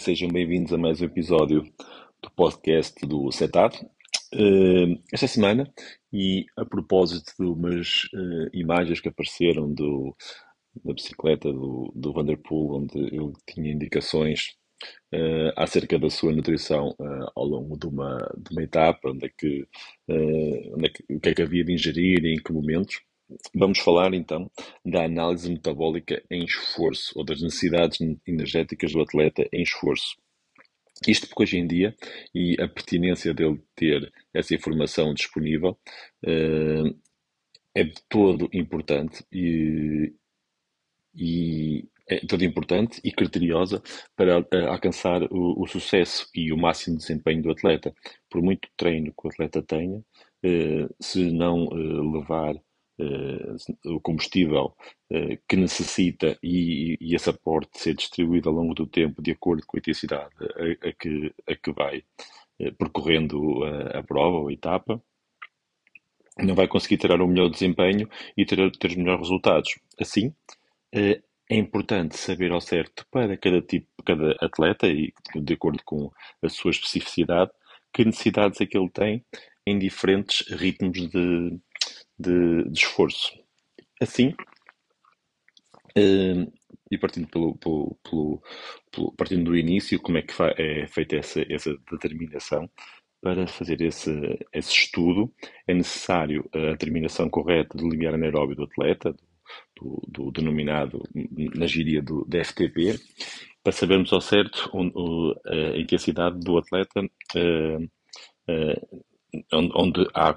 sejam bem-vindos a mais um episódio do podcast do Setup. Uh, esta semana, e a propósito de umas uh, imagens que apareceram do, da bicicleta do, do Vanderpool, onde ele tinha indicações uh, acerca da sua nutrição ao longo de uma, de uma etapa, onde é que, onde é que, o que é que havia de ingerir e em que momentos. Vamos falar então da análise metabólica em esforço, ou das necessidades energéticas do atleta em esforço. Isto porque hoje em dia, e a pertinência dele ter essa informação disponível, uh, é de todo importante e, e é todo importante e criteriosa para uh, alcançar o, o, sucesso e o máximo desempenho do atleta. Por muito treino que o atleta tenha, uh, se não levar o combustível uh, que necessita e, e, esse aporte ser distribuído ao longo do tempo de acordo com a intensidade a, a que, a que vai uh, percorrendo a, a, prova ou a etapa, não vai conseguir tirar o melhor desempenho e ter, ter os melhores resultados. Assim, é importante saber ao certo para cada tipo, cada atleta e de acordo com a sua especificidade, que necessidades é que ele tem em diferentes ritmos de, de, de esforço. Assim, uh, e partindo, pelo, pelo, pelo, pelo, partindo do início, como é que é feita essa, essa determinação? Para fazer esse, esse estudo, é necessário a determinação correta do limiar anaeróbio do atleta, do, do, denominado na gíria do, da FTP, para sabermos ao certo a intensidade do atleta uh, uh, onde há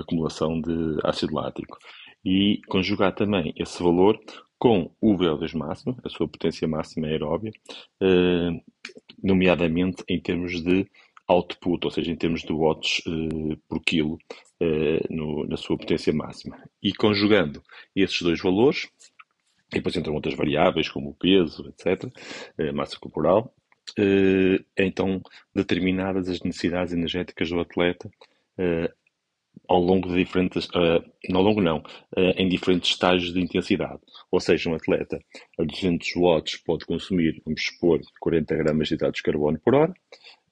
acumulação de ácido lático. E conjugar também esse valor com o VO2 máximo, a sua potência máxima aeróbia, eh, nomeadamente em termos de output, ou seja, em termos de watts eh, por quilo eh, na sua potência máxima. E conjugando esses dois valores, e depois entram outras variáveis como o peso, etc., massa corporal, então determinadas as necessidades energéticas do atleta uh, ao longo de diferentes, ao longo não, em diferentes estágios de intensidade. Ou seja, um atleta a 200 watts pode consumir, vamos supor, 40 gramas de hidratos de carbono por hora,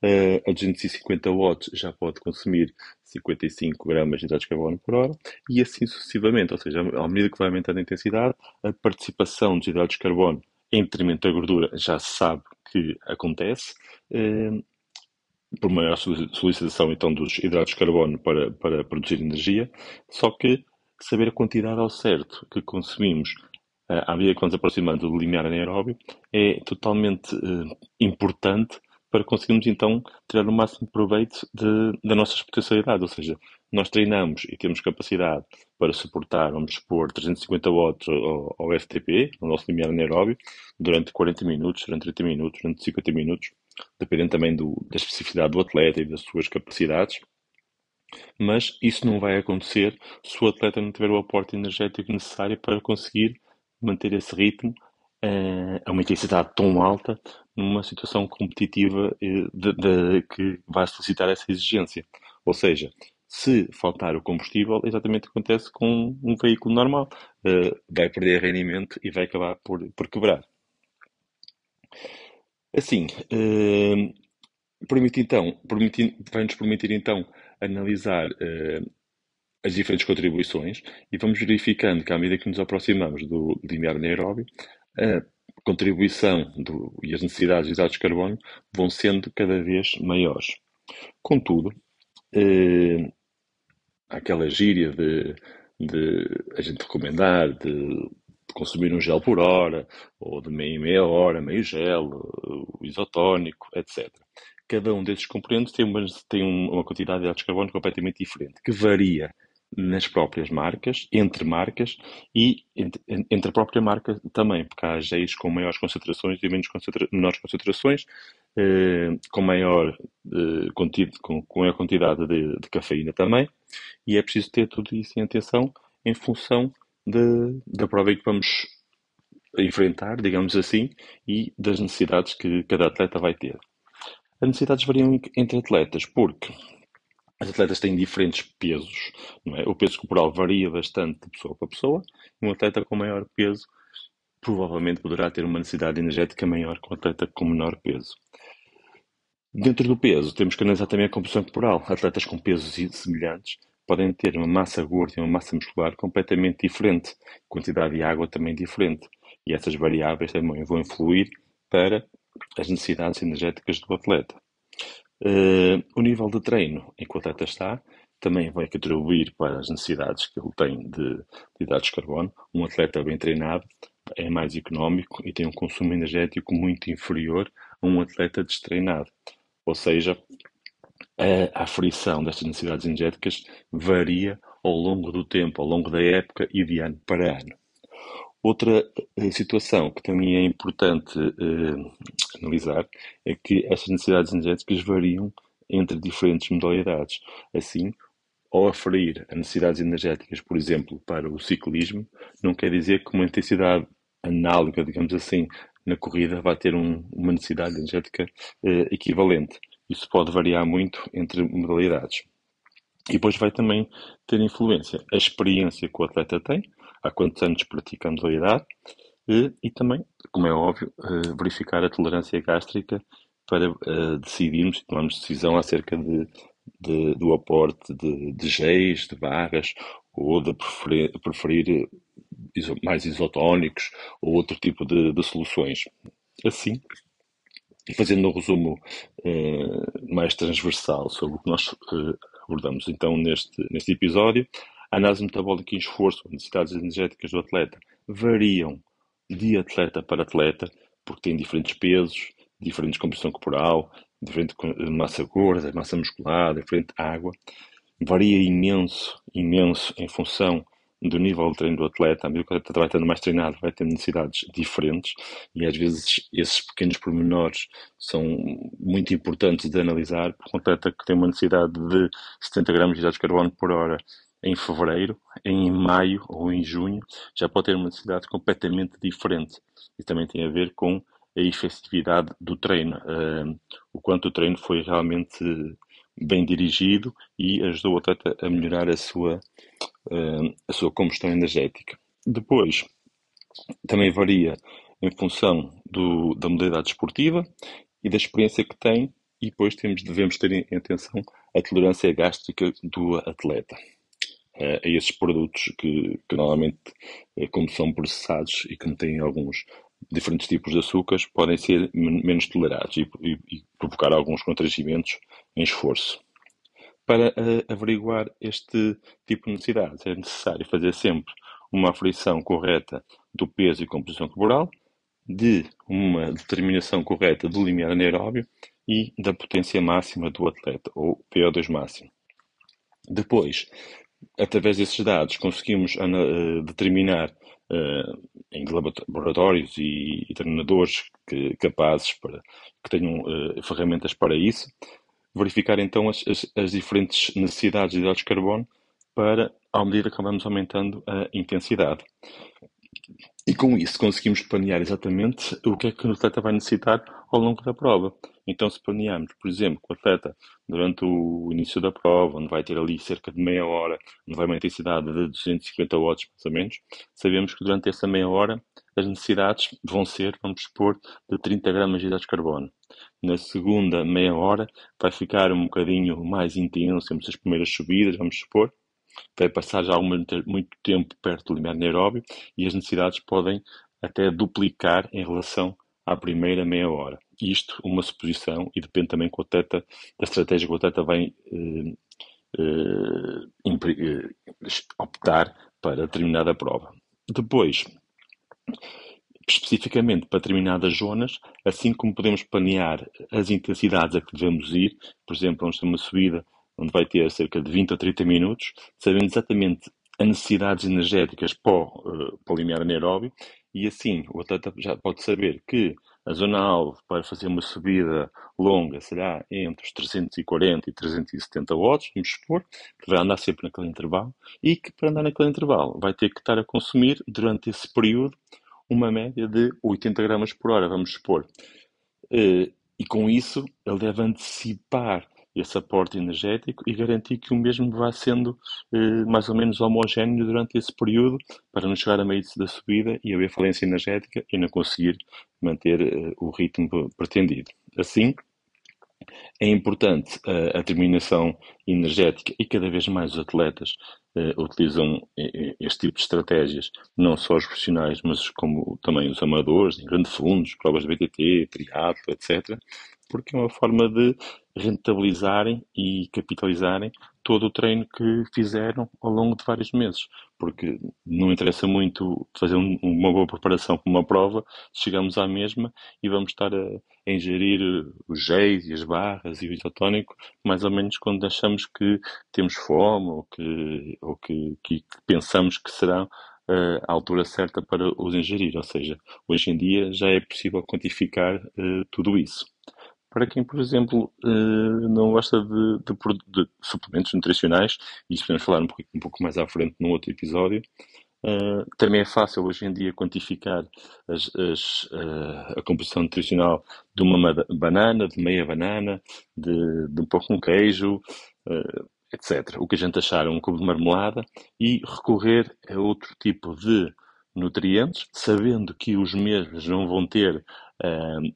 a 250 watts já pode consumir 55 gramas de hidratos de carbono por hora e assim sucessivamente. Ou seja, à medida que vai aumentando a intensidade, a participação de hidratos de carbono em detrimento da gordura já se sabe que acontece, eh, por maior solicitação então dos hidratos de carbono para, para produzir energia, só que saber a quantidade ao certo que consumimos eh, à medida que vamos aproximando do limiar anaeróbio é totalmente eh, importante para conseguirmos então tirar o máximo proveito de, da nossa potencialidade, ou seja, nós treinamos e temos capacidade para suportar, vamos supor, 350 watts ao, ao FTP, no nosso limiar anaeróbio, durante 40 minutos, durante 30 minutos, durante 50 minutos, dependendo também do, da especificidade do atleta e das suas capacidades. Mas isso não vai acontecer se o atleta não tiver o aporte energético necessário para conseguir manter esse ritmo a uma intensidade tão alta numa situação competitiva eh, de, de, que vai solicitar essa exigência. Ou seja, se faltar o combustível, exatamente acontece com um veículo normal. Uh, vai perder rendimento e vai acabar por, por quebrar. Assim, uh, permite então, permite, vai-nos permitir então analisar uh, as diferentes contribuições e vamos verificando que à medida que nos aproximamos do limiar anaeróbio, a contribuição do, e as necessidades de hidratos de carbono vão sendo cada vez maiores. Contudo, aquela gíria de, de a gente recomendar de, de, consumir um gel por hora, ou de meia meia hora, meio gel, isotónico, etc. Cada um desses componentes tem uma, tem uma quantidade de hidratos de carbono completamente diferente, que varia nas próprias marcas, entre marcas e entre, a própria marca também, porque há géis com maiores concentrações e menos concentra menores concentrações, eh, com maior eh, contido, com, com quantidade de, de, cafeína também, e é preciso ter tudo isso em atenção em função de, da prova que vamos enfrentar, digamos assim, e das necessidades que cada atleta vai ter. As necessidades variam entre atletas, porque as atletas têm diferentes pesos, é? o peso corporal varia bastante de pessoa para pessoa. Um atleta com maior peso provavelmente poderá ter uma necessidade energética maior que um atleta com menor peso. Dentro do peso, temos que analisar também a composição corporal. Atletas com pesos semelhantes podem ter uma massa gorda e uma massa muscular completamente diferente, quantidade de água também diferente. E essas variáveis também vão influir para as necessidades energéticas do atleta. Uh, o nível de treino em que o atleta está também vai contribuir para as necessidades que ele tem de, de hidratos de carbono. Um atleta bem treinado é mais económico e tem um consumo energético muito inferior a um atleta destreinado. Ou seja, a aferição destas necessidades energéticas varia ao longo do tempo, ao longo da época e de ano para ano. Outra eh, situação que também é importante eh, analisar é que estas necessidades energéticas variam entre diferentes modalidades. Assim, ao aferir as necessidades energéticas, por exemplo, para o ciclismo, não quer dizer que uma intensidade análoga, digamos assim, na corrida vai ter um, uma necessidade energética eh, equivalente. Isso pode variar muito entre modalidades. E depois vai também ter influência a experiência que o atleta tem, há quantos anos pratica a modalidade, e, e também, como é óbvio, eh, verificar a tolerância gástrica para uh, decidirmos e tomarmos decisão acerca de, de, do aporte de, de de barras, ou de preferir, preferir mais isotónicos ou outro tipo de, de soluções. Assim, fazendo um resumo mais transversal sobre o que nós abordamos então neste, neste episódio, a análise metabólica em esforço, necessidades energéticas do atleta variam de atleta para atleta, porque têm diferentes pesos, diferentes composição corporal, diferente massa gorda, massa muscular, diferente água. Varia imenso, imenso em função do nível de treino do atleta, à medida que o atleta vai estando mais treinado, vai ter necessidades diferentes e às vezes esses pequenos pormenores são muito importantes de analisar, porque um atleta que tem uma necessidade de 70 gramas de hidratos de carbono por hora em fevereiro, em maio ou em junho, já pode ter uma necessidade completamente diferente. E também tem a ver com a efetividade do treino, uh, o quanto o treino foi realmente bem dirigido e ajudou o atleta a melhorar a sua uh, a sua combustão energética. Depois, também varia em função do, da modalidade esportiva e da experiência que tem, e depois temos, devemos ter em atenção a tolerância gástrica do atleta a esses produtos que, que normalmente, uh, como são processados e como têm alguns diferentes tipos de açúcares, podem ser menos tolerados e, e, e provocar alguns constrangimentos em esforço. Para uh, averiguar este tipo de necessidades, é necessário fazer sempre uma aferição correta do peso e composição corporal, de uma determinação correta do limiar anaeróbio e da potência máxima do atleta, ou PO2 máximo. Depois, através desses dados, conseguimos uh, determinar uh, em laboratórios e, e treinadores que, capazes para que tenham uh, ferramentas para isso, verificar então as, as, as diferentes necessidades de hidratos de carbono para, à medida que vamos aumentando a intensidade. E com isso conseguimos planear exatamente o que é que o atleta vai necessitar ao longo da prova. Então, se planearmos, por exemplo, que o atleta, durante o início da prova, onde vai ter ali cerca de meia hora, onde vai uma intensidade de 250 watts mais ou menos, sabemos que durante essa meia hora as necessidades vão ser, vamos supor, de 30 gramas de hidratos de carbono. Na segunda meia hora vai ficar um bocadinho mais intenso, temos as primeiras subidas, vamos supor, vai passar já muito, muito tempo perto do limiar anaeróbio e as necessidades podem até duplicar em relação à primeira meia hora. Isto, uma suposição, e depende também com o teta, da estratégia que o atleta vai eh, eh, eh, optar para determinada prova. Depois, especificamente para determinadas zonas, assim como podemos planear as intensidades a que devemos ir, por exemplo, vamos ter uma subida onde vai ter cerca de 20 a 30 minutos, sabendo exatamente as necessidades energéticas uh, para o limiar anaeróbio, e assim o atleta já pode saber que a zona-alvo para fazer uma subida longa será entre os 340 e 370 watts, vamos supor, que vai andar sempre naquele intervalo, e que para andar naquele intervalo vai ter que estar a consumir durante esse período uma média de 80 gramas por hora, vamos supor. Eh, e com isso ele deve antecipar esse aporte energético e garantir que o mesmo vá sendo eh, mais ou menos homogéneo durante esse período para não chegar a meio da subida e haver falência energética e não conseguir manter eh, o ritmo pretendido. Assim, É importante uh, a terminação energética e cada vez mais os atletas uh, utilizam este tipo de estratégias, não só os profissionais, mas como também os amadores, em grandes fundos, provas de BTT, triatlo, etc., porque é uma forma de rentabilizarem e capitalizarem todo o treino que fizeram ao longo de vários meses. Porque não interessa muito fazer um, uma boa preparação para uma prova, chegamos à mesma e vamos estar a, a ingerir os géis e as barras e o isotónico mais ou menos quando achamos que temos fome ou que, ou que, que pensamos que será a altura certa para os ingerir. Ou seja, hoje em dia já é possível quantificar uh, tudo isso. Para quem, por exemplo, uh, não gosta de, de, de, suplementos nutricionais, e isso podemos falar um pouco, um pouco mais à frente num outro episódio, uh, também é fácil hoje em dia quantificar as, as, uh, a composição nutricional de uma banana, de meia banana, de, de um pouco de queijo, etc. O que a gente achar um cubo de marmelada e recorrer a outro tipo de nutrientes, sabendo que os mesmos não vão ter uh,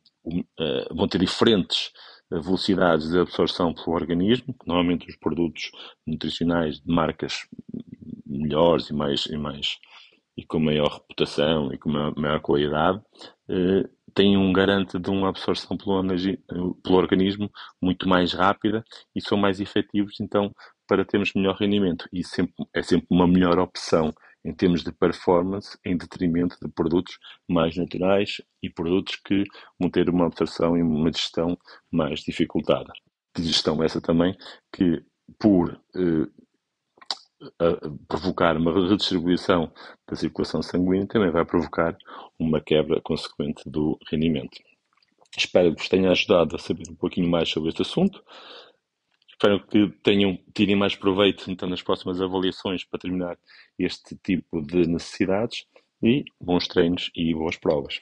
vão ter diferentes velocidades de absorção pelo organismo, normalmente os produtos nutricionais de marcas melhores e mais e mais e com maior reputação e com maior, qualidade uh, têm um garante de uma absorção pelo, pelo organismo muito mais rápida e são mais efetivos então para termos melhor rendimento. E sempre, é sempre uma melhor opção em termos de performance em detrimento de produtos mais naturais e produtos que vão ter uma absorção e uma gestão mais dificultada. De gestão essa também que, por eh, provocar uma redistribuição da circulação sanguínea, também vai provocar uma quebra consequente do rendimento. Espero que vos tenha ajudado a saber um pouquinho mais sobre este assunto. Espero que tenham, tirem mais proveito então nas próximas avaliações para terminar este tipo de necessidades e bons treinos e boas provas.